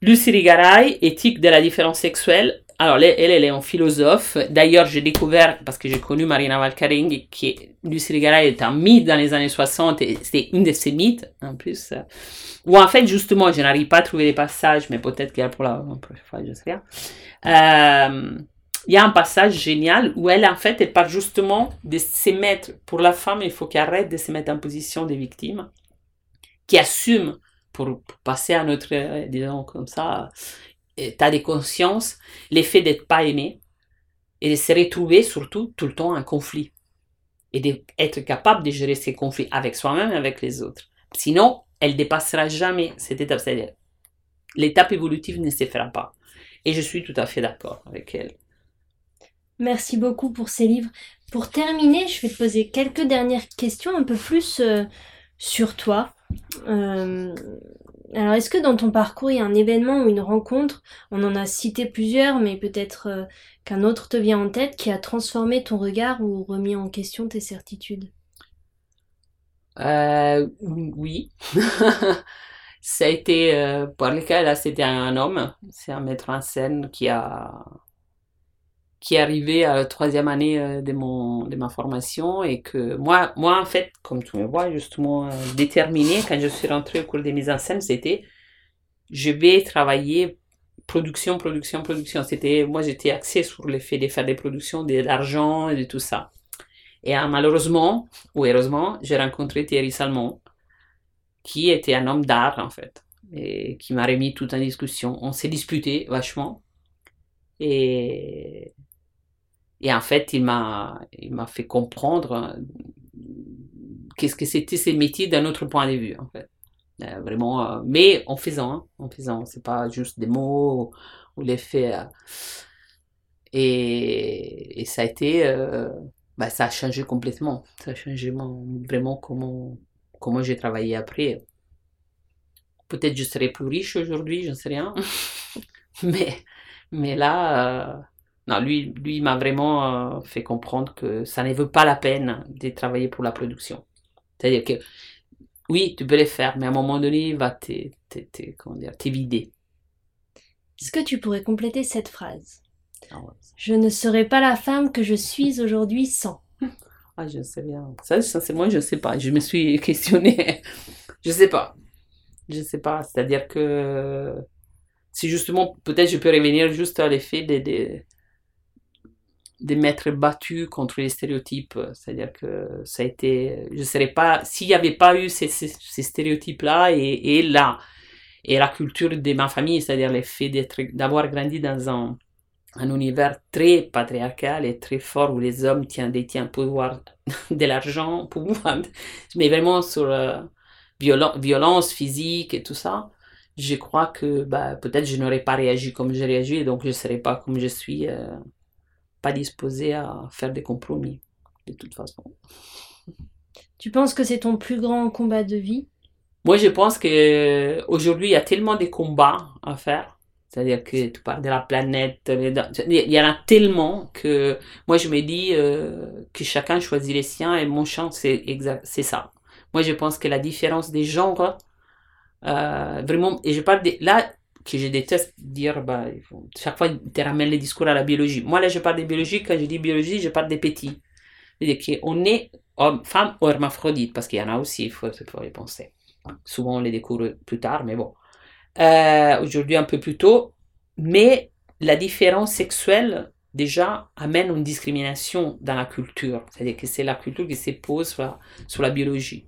Lucie Rigaray, Éthique de la différence sexuelle. Alors, elle, elle, est un philosophe. D'ailleurs, j'ai découvert, parce que j'ai connu Marina Valcaring, qui Lucie Rigaray est un mythe dans les années 60, et c'était une de ses mythes, en plus. Ou en fait, justement, je n'arrive pas à trouver les passages, mais peut-être qu'il y a pour la prochaine fois, je sais rien. Euh, il y a un passage génial où elle, en fait, elle parle justement de se mettre, pour la femme, il faut qu'elle arrête de se mettre en position de victime, qui assume, pour, passer à notre, euh, disons comme ça, état de conscience, l'effet d'être pas aimé et de se retrouver surtout tout le temps en conflit et d'être capable de gérer ces conflits avec soi-même et avec les autres. Sinon, elle dépassera jamais cette étape. C'est-à-dire, l'étape évolutive ne se fera pas. Et je suis tout à fait d'accord avec elle. Merci beaucoup pour ces livres. Pour terminer, je vais te poser quelques dernières questions un peu plus euh, sur toi. Euh, alors, est-ce que dans ton parcours, il y a un événement ou une rencontre, on en a cité plusieurs, mais peut-être euh, qu'un autre te vient en tête, qui a transformé ton regard ou remis en question tes certitudes? Euh, Oui. Ça a été, euh, pour le cas, là, c'était un homme, c'est un maître en scène qui a qui arrivé à la troisième année euh, de, mon, de ma formation et que moi, moi, en fait, comme tu me vois, justement, euh, déterminé quand je suis rentrée au cours des mises en scène, c'était je vais travailler production, production, production. C'était, moi, j'étais axée sur le fait de faire des productions, de l'argent et de tout ça. Et euh, malheureusement, ou heureusement, j'ai rencontré Thierry Salmon, qui était un homme d'art, en fait, et qui m'a remis toute en discussion. On s'est disputé vachement. Et et en fait, il m'a, il m'a fait comprendre euh, qu'est-ce que c'était ces métiers d'un autre point de vue, en fait. Euh, vraiment, euh, mais en faisant, hein, en faisant, c'est pas juste des mots ou, les faits. et, et, ça a été, bah, ça a changé complètement. Ça a changé vraiment comment, comment j'ai travaillé après. Peut-être je serais plus riche aujourd'hui, je ne sais rien. mais, mais là, non, lui, lui m'a vraiment euh, fait comprendre que ça ne veut pas la peine de travailler pour la production. C'est-à-dire que oui, tu peux les faire, mais à un moment donné, il va t'évider. Est-ce que tu pourrais compléter cette phrase? Ah Je ne serai pas la femme que je suis aujourd'hui sans. Ah, je sais bien. Ça, c'est moi, je ne sais pas. Je me suis questionnée. je ne sais pas. Je ne sais pas. C'est-à-dire que si justement, peut-être je peux revenir juste à l'effet des, de m'être battu contre les stéréotypes. C'est-à-dire que ça a été, je ne serais pas, s'il n'y avait pas eu ces, stéréotypes-là, et, là, Et la culture de ma famille, c'est-à-dire le fait d'avoir grandi dans un, un, univers très patriarcal et très fort où les hommes tiennent, détiennent pouvoir de l'argent, pouvoir, mais vraiment sur la violence physique et tout ça, je crois que bah, peut-être je n'aurais pas réagi comme j'ai réagi et donc je ne serais pas comme je suis, euh, pas disposée à faire des compromis, de toute façon. Tu penses que c'est ton plus grand combat de vie? Moi, je pense que aujourd'hui il y a tellement de combats à faire. C'est-à-dire que tu parles de la planète, il y en a tellement que moi je me dis euh, que chacun choisit les siens et mon champ c'est c'est ça. Moi je pense que la différence des genres, euh, vraiment, et je parle de, là que je déteste dire, bah, chaque fois tu ramènes les discours à la biologie. Moi là je parle de biologie, quand je dis biologie, je parle des petits. C'est-à-dire qu'on est homme, femme ou hermaphrodite, parce qu'il y en a aussi, il faut, y penser. Souvent, on les découvre plus tard, mais bon. Euh, aujourd'hui, un peu plus tôt. Mais la différence sexuelle, déjà, amène une discrimination dans la culture. C'est-à-dire que c'est la culture qui sur la, sur la biologie.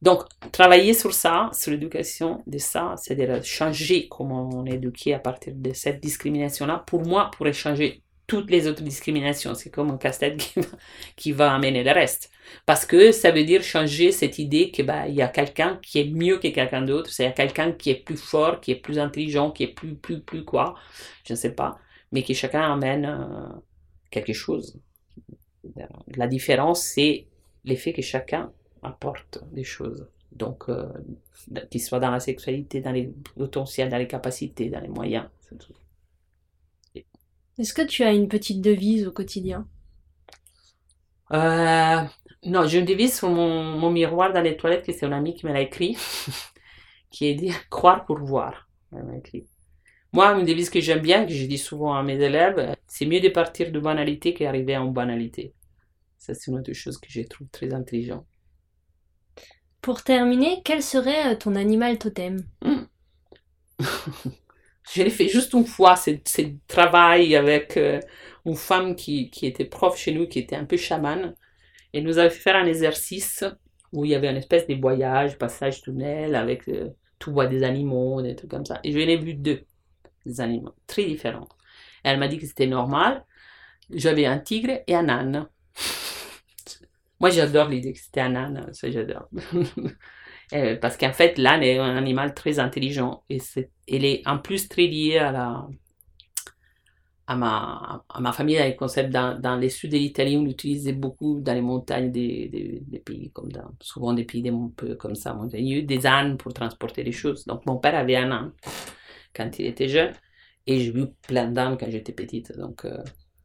Donc, travailler sur ça, sur l'éducation de ça, c'est-à-dire changer comment on est éduqué à partir de cette discrimination-là, pour moi, pourrait changer toutes les autres discriminations. C'est comme un casse-tête qui, va amener le reste. Parce que ça veut dire changer cette idée que bah, il y a quelqu'un qui est mieux que quelqu'un d'autre, c'est quelqu'un qui est plus fort, qui est plus intelligent, qui est plus, plus, plus quoi, je ne sais pas, mais que chacun amène euh, quelque chose. La différence, c'est l'effet que chacun apporte des choses. Donc, euh, qu'il soit dans la sexualité, dans les potentiels, dans les capacités, dans les moyens. Est-ce que tu as une petite devise au quotidien? Euh, Non, j'ai une devise sur mon, miroir dans les toilettes que c'est un ami qui me l'a écrit, qui est dit croire pour voir. Moi, une devise que j'aime bien, que je dis souvent à mes élèves, c'est mieux de partir de banalité qu'arriver en banalité. Ça, c'est une autre chose que je trouve très intelligent. Pour terminer, quel serait ton animal totem? Hmm. Je l'ai fait juste une fois, c'est le travail avec euh, une femme qui, qui, était prof chez nous, qui était un peu chamane. Et nous avait fait faire un exercice où il y avait une espèce de voyage, passage tunnel, avec euh, tout bois des animaux, des trucs comme ça. Et je l'ai vu deux, animaux, très différents. elle m'a dit que c'était normal. J'avais un tigre et un âne. Moi, j'adore un âne, ça j'adore. Euh, parce qu'en fait, l'âne est un animal très intelligent et c'est, elle est en plus très liée à la, à ma, à ma famille, avec le concept dans, dans les sud de l'Italie, on l'utilisait beaucoup dans les montagnes des, des, pays, comme dans, souvent des pays un peu comme ça, montagneux, des ânes pour transporter les choses. Donc mon père avait un âne quand il était jeune et j'ai vu plein d'ânes quand j'étais petite. Donc euh,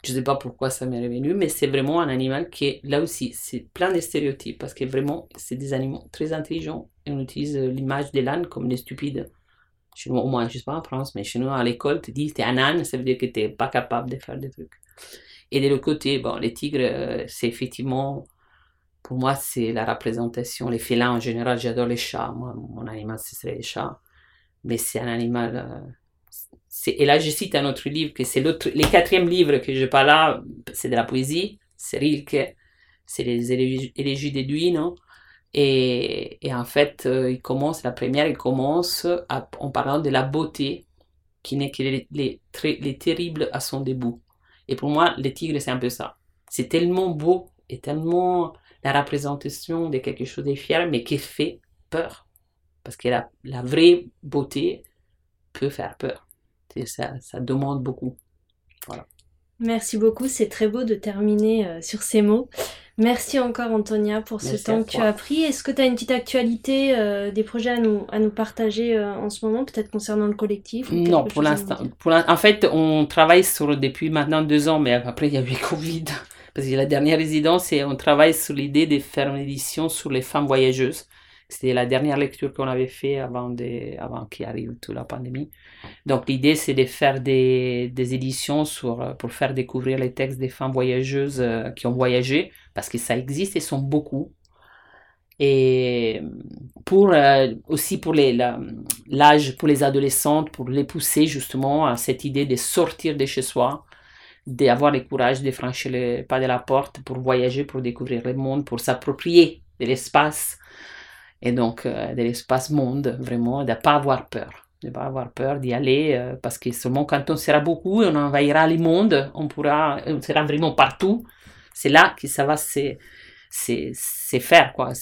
je ne sais pas pourquoi ça m'est revenu, mais c'est vraiment un animal qui est là aussi, c'est plein de stéréotypes parce que vraiment, c'est des animaux très intelligents on utilise l'image de l'âne comme des stupides. Chez nous, au moins, je sais pas en France, mais chez nous, à l'école, tu dis es un âne, ça veut dire que tu n'es pas capable de faire des trucs. Et de l'autre côté, bon, les tigres, euh, c'est effectivement, pour moi, c'est la représentation. Les félins, en général, j'adore les chats. Moi, mon animal, ce serait les chats. Mais c'est un animal. Et là, je cite un autre livre, que c'est l'autre, les quatrième livre que je parle là, c'est de la poésie, c'est Rilke, c'est les élégies d'Eduino. Et, et en fait, euh, il commence, la première, il commence en parlant de la beauté qui n'est que les, les, les, terribles à son début. Et pour moi, les tigres, c'est un peu ça. C'est tellement beau et tellement la représentation de quelque chose de fier, mais qui fait peur. Parce que la, la vraie beauté peut faire peur ça, ça demande beaucoup. Voilà. Merci beaucoup, c'est très beau de terminer euh, sur ces mots. Merci encore Antonia pour ce temps que tu as pris. Est-ce que tu as une petite actualité, euh, des projets à nous, à nous partager euh, en ce moment, peut-être concernant le collectif Non, pour l'instant. En fait, on travaille sur depuis maintenant deux ans, mais après il y a eu Covid. Parce que la dernière résidence, et on travaille sur l'idée de faire une édition sur les femmes voyageuses. C'était la dernière lecture qu'on avait fait avant, de, avant qu'il arrive toute la pandémie. Donc l'idée, c'est de faire des, des, éditions sur, pour faire découvrir les textes des femmes voyageuses euh, qui ont voyagé, parce que ça existe et sont beaucoup. Et pour, euh, aussi pour l'âge, pour les adolescentes, pour les pousser justement à cette idée de sortir de chez soi, d'avoir le courage de franchir le pas de la porte pour voyager, pour découvrir le monde, pour s'approprier de l'espace et donc de l'espace monde, vraiment, de ne pas avoir peur. De ne pas avoir peur d'y aller, parce que seulement quand on sera beaucoup, on envahira le monde, on pourra, on sera vraiment partout. C'est là que ça va se, se, faire, quoi.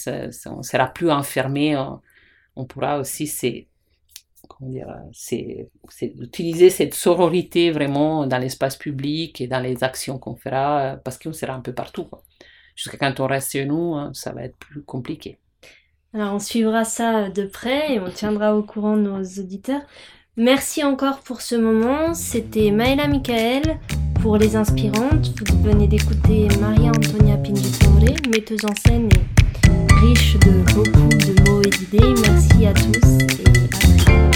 on sera plus enfermé, on, pourra aussi se, c'est utiliser cette sororité vraiment dans l'espace public et dans les actions qu'on fera, parce qu'on sera un peu partout. Jusqu'à quand on reste chez nous, hein, ça va être plus compliqué. Alors on suivra ça de près et on tiendra au courant nos auditeurs. Merci encore pour ce moment. C'était Maëla Michael pour Les Inspirantes. Vous venez d'écouter Maria Antonia Pinditore, metteuse en scène et riche de beaucoup de mots et d'idées. Merci à tous